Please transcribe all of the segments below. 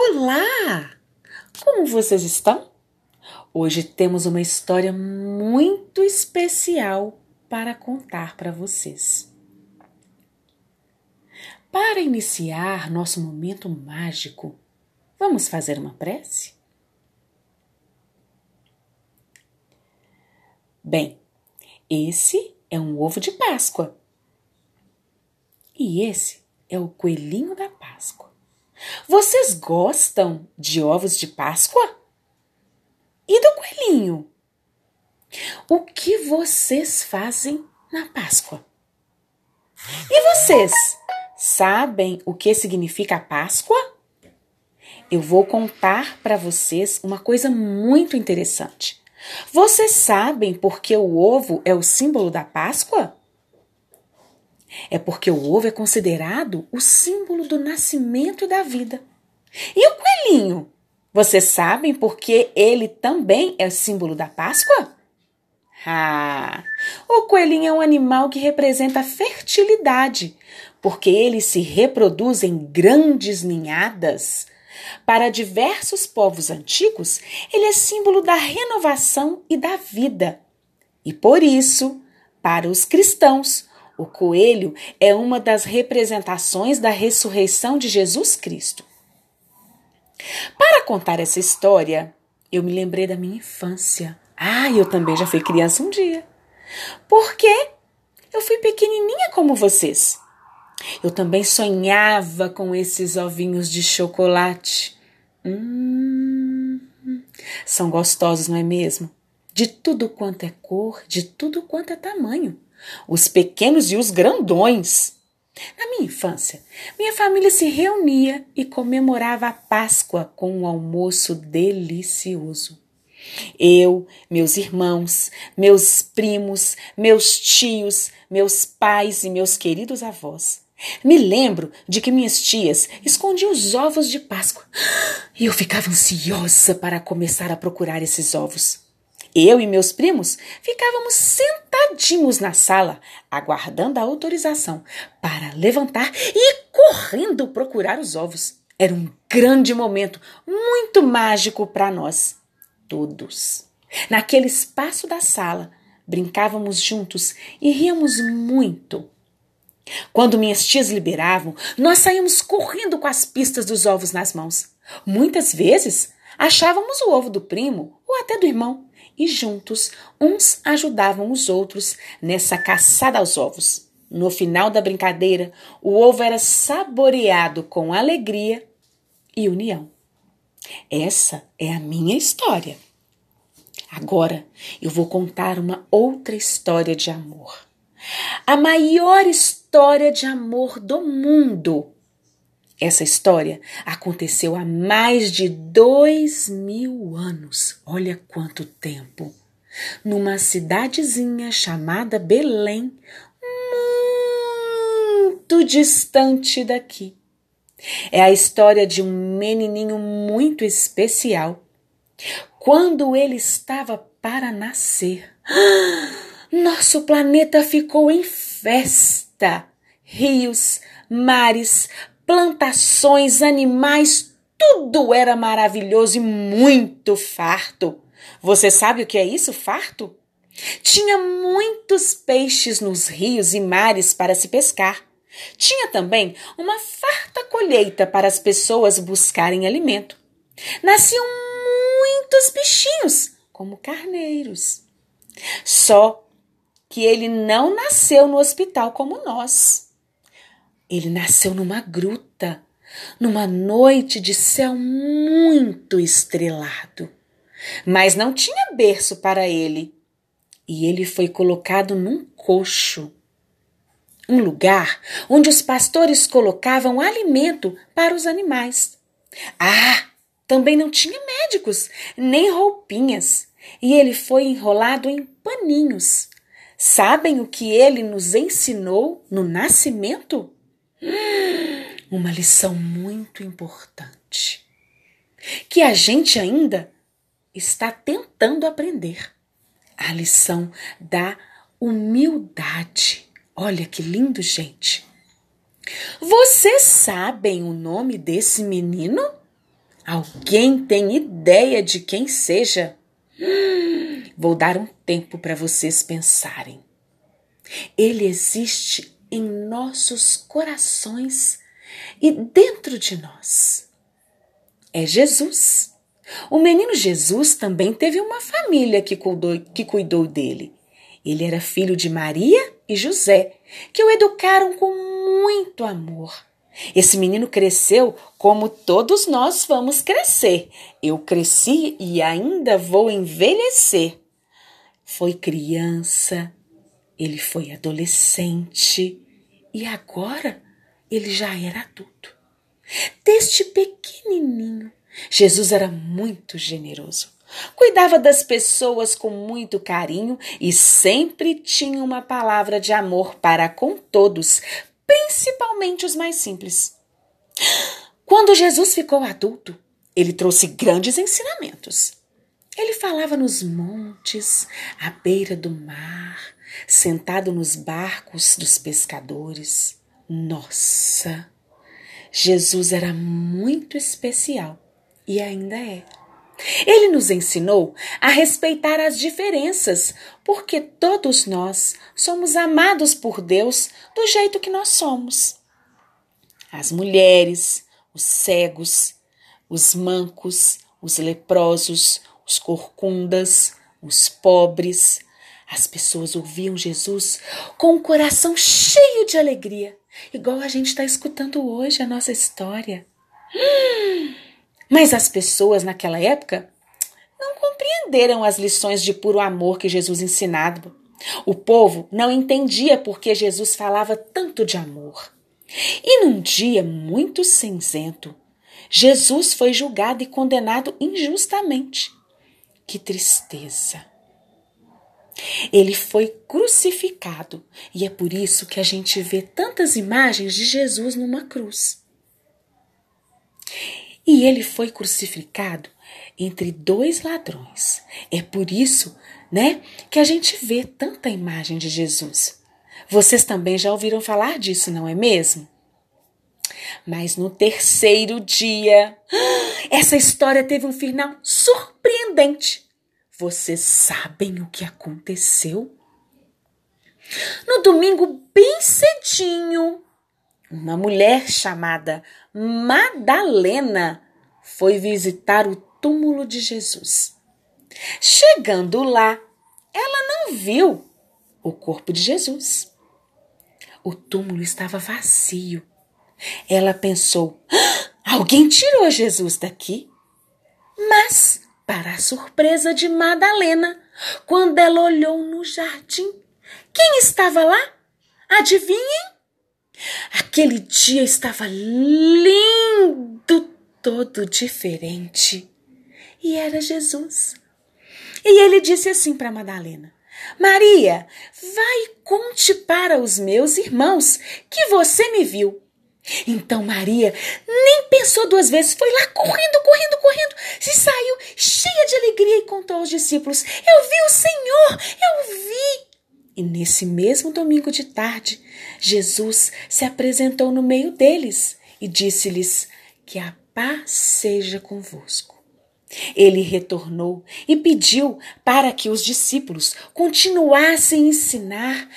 Olá! Como vocês estão? Hoje temos uma história muito especial para contar para vocês. Para iniciar nosso momento mágico, vamos fazer uma prece? Bem, esse é um ovo de Páscoa. E esse é o coelhinho da Páscoa. Vocês gostam de ovos de Páscoa? E do coelhinho? O que vocês fazem na Páscoa? E vocês sabem o que significa a Páscoa? Eu vou contar para vocês uma coisa muito interessante. Vocês sabem por que o ovo é o símbolo da Páscoa? É porque o ovo é considerado o símbolo do nascimento e da vida. E o coelhinho? Vocês sabem por que ele também é símbolo da Páscoa? Ah, o coelhinho é um animal que representa fertilidade, porque ele se reproduz em grandes ninhadas. Para diversos povos antigos, ele é símbolo da renovação e da vida. E por isso, para os cristãos, o coelho é uma das representações da ressurreição de Jesus Cristo. Para contar essa história, eu me lembrei da minha infância. Ah, eu também já fui criança um dia. Porque eu fui pequenininha como vocês. Eu também sonhava com esses ovinhos de chocolate. Hum, são gostosos, não é mesmo? De tudo quanto é cor, de tudo quanto é tamanho os pequenos e os grandões. Na minha infância, minha família se reunia e comemorava a Páscoa com um almoço delicioso. Eu, meus irmãos, meus primos, meus tios, meus pais e meus queridos avós. Me lembro de que minhas tias escondiam os ovos de Páscoa e eu ficava ansiosa para começar a procurar esses ovos. Eu e meus primos ficávamos sentadinhos na sala, aguardando a autorização para levantar e correndo procurar os ovos. Era um grande momento, muito mágico para nós, todos. Naquele espaço da sala, brincávamos juntos e ríamos muito. Quando minhas tias liberavam, nós saíamos correndo com as pistas dos ovos nas mãos. Muitas vezes achávamos o ovo do primo ou até do irmão e juntos uns ajudavam os outros nessa caçada aos ovos. No final da brincadeira, o ovo era saboreado com alegria e união. Essa é a minha história. Agora eu vou contar uma outra história de amor. A maior história de amor do mundo essa história aconteceu há mais de dois mil anos. Olha quanto tempo! Numa cidadezinha chamada Belém, muito distante daqui. É a história de um menininho muito especial. Quando ele estava para nascer, nosso planeta ficou em festa. Rios, mares, plantações, animais, tudo era maravilhoso e muito farto. Você sabe o que é isso, farto? Tinha muitos peixes nos rios e mares para se pescar. Tinha também uma farta colheita para as pessoas buscarem alimento. Nasciam muitos bichinhos, como carneiros. Só que ele não nasceu no hospital como nós. Ele nasceu numa gruta, numa noite de céu muito estrelado. Mas não tinha berço para ele, e ele foi colocado num coxo um lugar onde os pastores colocavam alimento para os animais. Ah, também não tinha médicos, nem roupinhas, e ele foi enrolado em paninhos. Sabem o que ele nos ensinou no nascimento? Uma lição muito importante que a gente ainda está tentando aprender. A lição da humildade. Olha que lindo, gente. Vocês sabem o nome desse menino? Alguém tem ideia de quem seja? Vou dar um tempo para vocês pensarem. Ele existe em nossos corações e dentro de nós. É Jesus. O menino Jesus também teve uma família que cuidou, que cuidou dele. Ele era filho de Maria e José, que o educaram com muito amor. Esse menino cresceu como todos nós vamos crescer. Eu cresci e ainda vou envelhecer. Foi criança, ele foi adolescente e agora ele já era adulto. Desde pequenininho, Jesus era muito generoso. Cuidava das pessoas com muito carinho e sempre tinha uma palavra de amor para com todos, principalmente os mais simples. Quando Jesus ficou adulto, ele trouxe grandes ensinamentos. Ele falava nos montes, à beira do mar, sentado nos barcos dos pescadores. Nossa! Jesus era muito especial e ainda é. Ele nos ensinou a respeitar as diferenças, porque todos nós somos amados por Deus do jeito que nós somos. As mulheres, os cegos, os mancos, os leprosos, os corcundas, os pobres. As pessoas ouviam Jesus com o coração cheio de alegria, igual a gente está escutando hoje a nossa história. Mas as pessoas naquela época não compreenderam as lições de puro amor que Jesus ensinava. O povo não entendia por que Jesus falava tanto de amor. E num dia muito cinzento, Jesus foi julgado e condenado injustamente. Que tristeza! Ele foi crucificado e é por isso que a gente vê tantas imagens de Jesus numa cruz. E ele foi crucificado entre dois ladrões. É por isso, né, que a gente vê tanta imagem de Jesus. Vocês também já ouviram falar disso, não é mesmo? Mas no terceiro dia, essa história teve um final surpreendente. Vocês sabem o que aconteceu? No domingo, bem cedinho, uma mulher chamada Madalena foi visitar o túmulo de Jesus. Chegando lá, ela não viu o corpo de Jesus. O túmulo estava vazio. Ela pensou: ah, alguém tirou Jesus daqui? Mas, para a surpresa de Madalena, quando ela olhou no jardim, quem estava lá? Adivinhem? Aquele dia estava lindo, todo diferente. E era Jesus. E ele disse assim para Madalena: Maria, vai e conte para os meus irmãos que você me viu. Então Maria nem pensou duas vezes, foi lá correndo, correndo, correndo, se saiu cheia de alegria e contou aos discípulos: Eu vi o Senhor, eu vi. E nesse mesmo domingo de tarde, Jesus se apresentou no meio deles e disse-lhes: Que a paz seja convosco. Ele retornou e pediu para que os discípulos continuassem a ensinar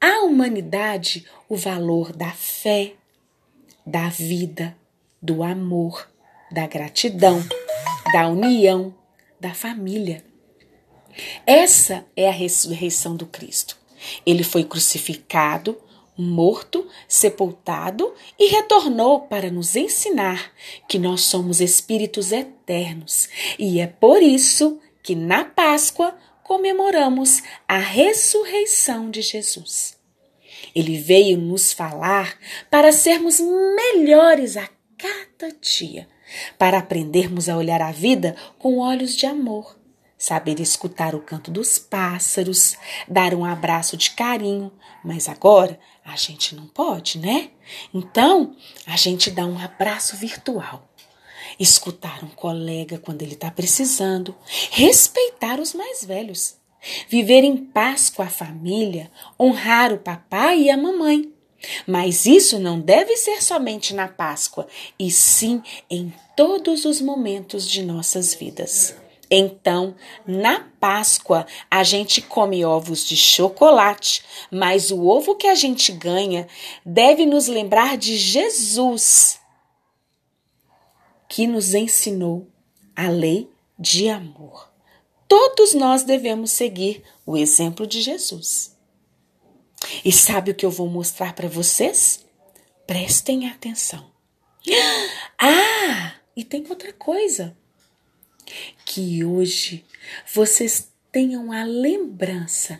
à humanidade o valor da fé, da vida, do amor, da gratidão, da união, da família. Essa é a ressurreição do Cristo. Ele foi crucificado, morto, sepultado e retornou para nos ensinar que nós somos espíritos eternos. E é por isso que na Páscoa comemoramos a ressurreição de Jesus. Ele veio nos falar para sermos melhores a cada dia, para aprendermos a olhar a vida com olhos de amor saber escutar o canto dos pássaros, dar um abraço de carinho, mas agora a gente não pode, né? Então a gente dá um abraço virtual. Escutar um colega quando ele está precisando, respeitar os mais velhos, viver em paz com a família, honrar o papai e a mamãe. Mas isso não deve ser somente na Páscoa, e sim em todos os momentos de nossas vidas. Então, na Páscoa, a gente come ovos de chocolate, mas o ovo que a gente ganha deve nos lembrar de Jesus, que nos ensinou a lei de amor. Todos nós devemos seguir o exemplo de Jesus. E sabe o que eu vou mostrar para vocês? Prestem atenção. Ah, e tem outra coisa. Que hoje vocês tenham a lembrança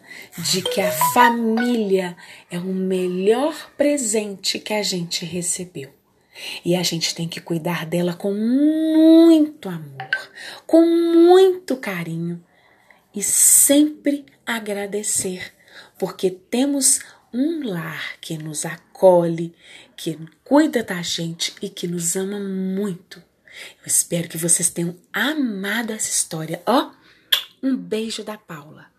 de que a família é o melhor presente que a gente recebeu. E a gente tem que cuidar dela com muito amor, com muito carinho e sempre agradecer, porque temos um lar que nos acolhe, que cuida da gente e que nos ama muito. Eu espero que vocês tenham amado essa história. Ó, oh, um beijo da Paula.